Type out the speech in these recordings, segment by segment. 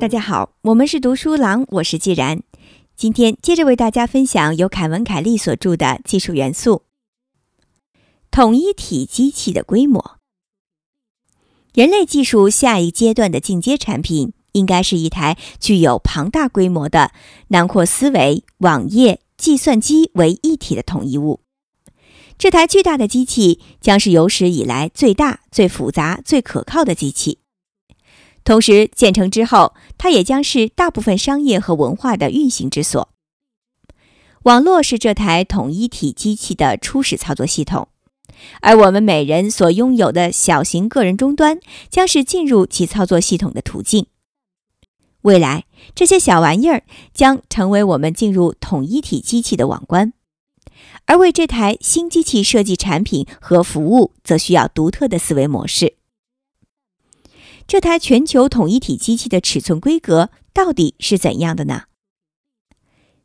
大家好，我们是读书郎，我是既然。今天接着为大家分享由凯文·凯利所著的《技术元素：统一体机器的规模》。人类技术下一阶段的进阶产品，应该是一台具有庞大规模的、囊括思维、网页、计算机为一体的统一物。这台巨大的机器将是有史以来最大、最复杂、最可靠的机器。同时，建成之后，它也将是大部分商业和文化的运行之所。网络是这台统一体机器的初始操作系统，而我们每人所拥有的小型个人终端将是进入其操作系统的途径。未来，这些小玩意儿将成为我们进入统一体机器的网关，而为这台新机器设计产品和服务，则需要独特的思维模式。这台全球统一体机器的尺寸规格到底是怎样的呢？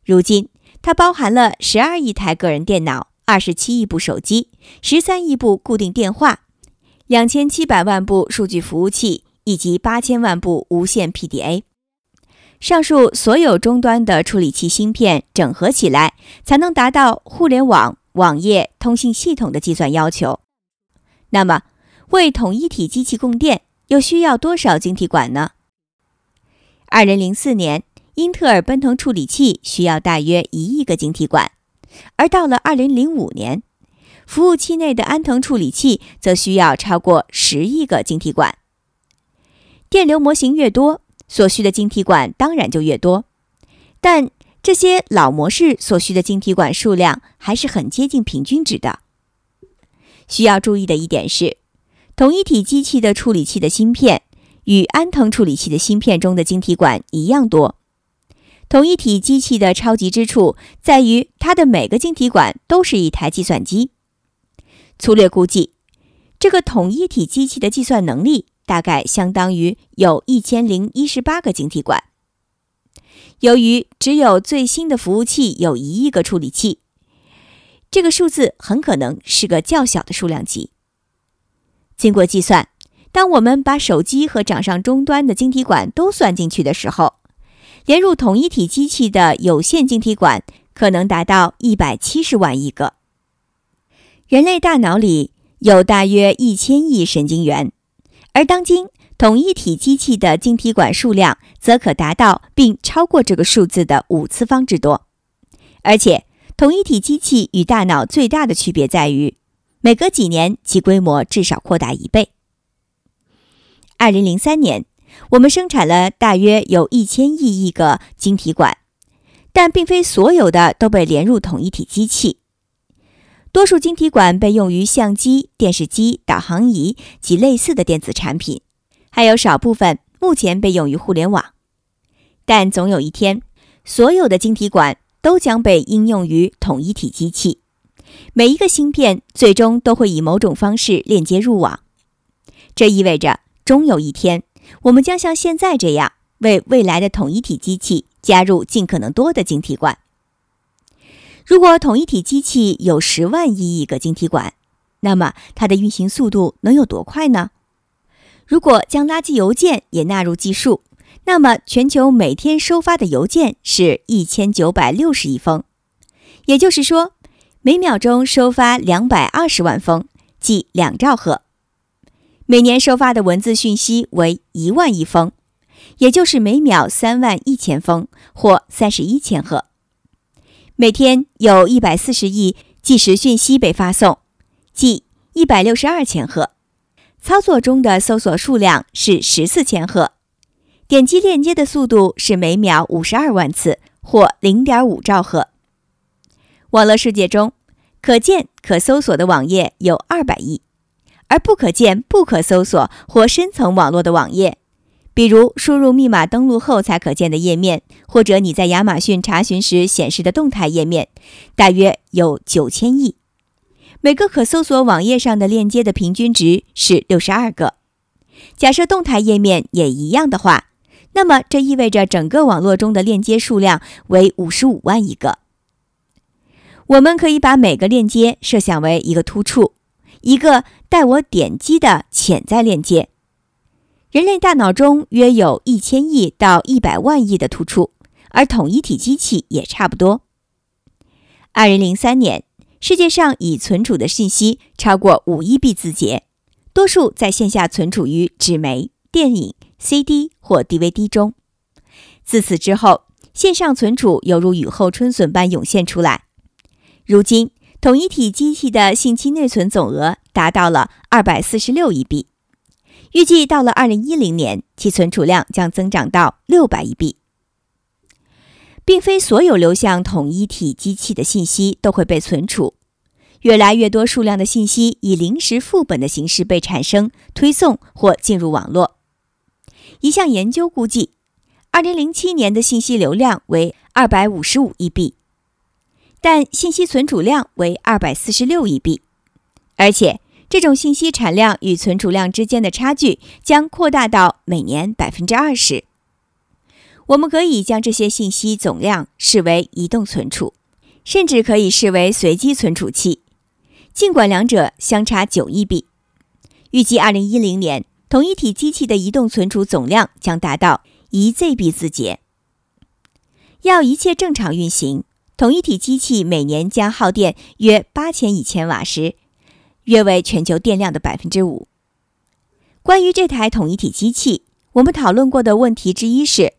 如今，它包含了十二亿台个人电脑、二十七亿部手机、十三亿部固定电话、两千七百万部数据服务器以及八千万部无线 PDA。上述所有终端的处理器芯片整合起来，才能达到互联网、网页、通信系统的计算要求。那么，为统一体机器供电？又需要多少晶体管呢？二零零四年，英特尔奔腾处理器需要大约一亿个晶体管，而到了二零零五年，服务器内的安腾处理器则需要超过十亿个晶体管。电流模型越多，所需的晶体管当然就越多，但这些老模式所需的晶体管数量还是很接近平均值的。需要注意的一点是。统一体机器的处理器的芯片与安腾处理器的芯片中的晶体管一样多。统一体机器的超级之处在于，它的每个晶体管都是一台计算机。粗略估计，这个统一体机器的计算能力大概相当于有一千零一十八个晶体管。由于只有最新的服务器有一亿个处理器，这个数字很可能是个较小的数量级。经过计算，当我们把手机和掌上终端的晶体管都算进去的时候，连入统一体机器的有线晶体管可能达到一百七十万亿个。人类大脑里有大约一千亿神经元，而当今统一体机器的晶体管数量则可达到并超过这个数字的五次方之多。而且，统一体机器与大脑最大的区别在于。每隔几年，其规模至少扩大一倍。二零零三年，我们生产了大约有一千亿亿个晶体管，但并非所有的都被连入统一体机器。多数晶体管被用于相机、电视机、导航仪及类似的电子产品，还有少部分目前被用于互联网。但总有一天，所有的晶体管都将被应用于统一体机器。每一个芯片最终都会以某种方式链接入网，这意味着终有一天，我们将像现在这样为未来的统一体机器加入尽可能多的晶体管。如果统一体机器有十万亿亿个晶体管，那么它的运行速度能有多快呢？如果将垃圾邮件也纳入计数，那么全球每天收发的邮件是一千九百六十亿封，也就是说。每秒钟收发两百二十万封，即两兆赫。每年收发的文字讯息为一万亿封，也就是每秒三万一千封或三十一千赫。每天有一百四十亿即时讯息被发送，即一百六十二千赫。操作中的搜索数量是十四千赫。点击链接的速度是每秒五十二万次或零点五兆赫。网络世界中，可见可搜索的网页有二百亿，而不可见不可搜索或深层网络的网页，比如输入密码登录后才可见的页面，或者你在亚马逊查询时显示的动态页面，大约有九千亿。每个可搜索网页上的链接的平均值是六十二个。假设动态页面也一样的话，那么这意味着整个网络中的链接数量为五十五万亿个。我们可以把每个链接设想为一个突触，一个待我点击的潜在链接。人类大脑中约有一千亿到一百万亿的突触，而统一体机器也差不多。二零零三年，世界上已存储的信息超过五亿 B 字节，多数在线下存储于纸媒、电影、CD 或 DVD 中。自此之后，线上存储犹如雨后春笋般涌现出来。如今，统一体机器的信息内存总额达到了二百四十六亿 B，预计到了二零一零年，其存储量将增长到六百亿 B。并非所有流向统一体机器的信息都会被存储，越来越多数量的信息以临时副本的形式被产生、推送或进入网络。一项研究估计。二零零七年的信息流量为二百五十五亿 B，但信息存储量为二百四十六亿 B，而且这种信息产量与存储量之间的差距将扩大到每年百分之二十。我们可以将这些信息总量视为移动存储，甚至可以视为随机存储器，尽管两者相差九亿 B。预计二零一零年，同一体机器的移动存储总量将达到。一 ZB 字节，要一切正常运行，统一体机器每年将耗电约八千亿千瓦时，约为全球电量的百分之五。关于这台统一体机器，我们讨论过的问题之一是，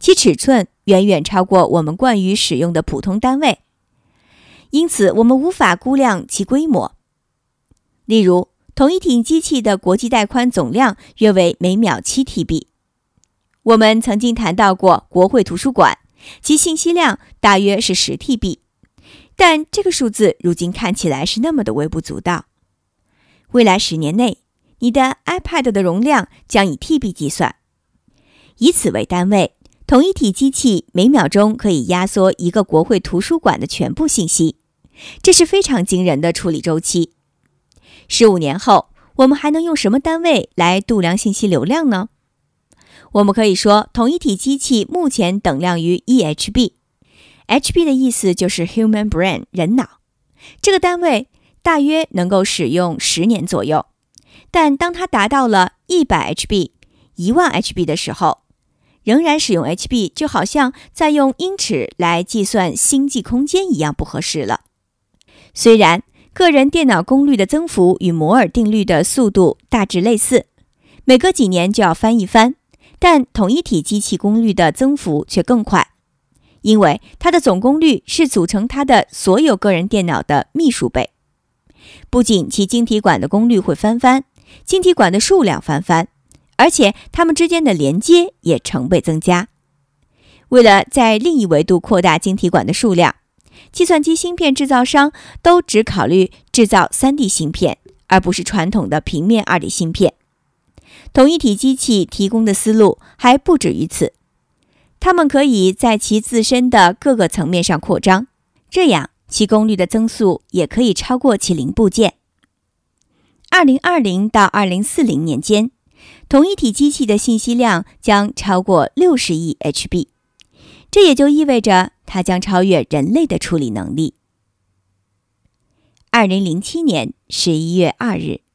其尺寸远远超过我们惯于使用的普通单位，因此我们无法估量其规模。例如，统一体机器的国际带宽总量约为每秒七 TB。我们曾经谈到过国会图书馆，其信息量大约是十 TB，但这个数字如今看起来是那么的微不足道。未来十年内，你的 iPad 的容量将以 TB 计算，以此为单位，同一体机器每秒钟可以压缩一个国会图书馆的全部信息，这是非常惊人的处理周期。十五年后，我们还能用什么单位来度量信息流量呢？我们可以说，同一体机器目前等量于 EHB，HB 的意思就是 human brain 人脑，这个单位大约能够使用十年左右。但当它达到了100 HB、1万 HB 的时候，仍然使用 HB 就好像在用英尺来计算星际空间一样不合适了。虽然个人电脑功率的增幅与摩尔定律的速度大致类似，每隔几年就要翻一番。但统一体机器功率的增幅却更快，因为它的总功率是组成它的所有个人电脑的秘数倍。不仅其晶体管的功率会翻番，晶体管的数量翻番，而且它们之间的连接也成倍增加。为了在另一维度扩大晶体管的数量，计算机芯片制造商都只考虑制造 3D 芯片，而不是传统的平面 2D 芯片。同一体机器提供的思路还不止于此，它们可以在其自身的各个层面上扩张，这样其功率的增速也可以超过其零部件。二零二零到二零四零年间，同一体机器的信息量将超过六十亿 HB，这也就意味着它将超越人类的处理能力。二零零七年十一月二日。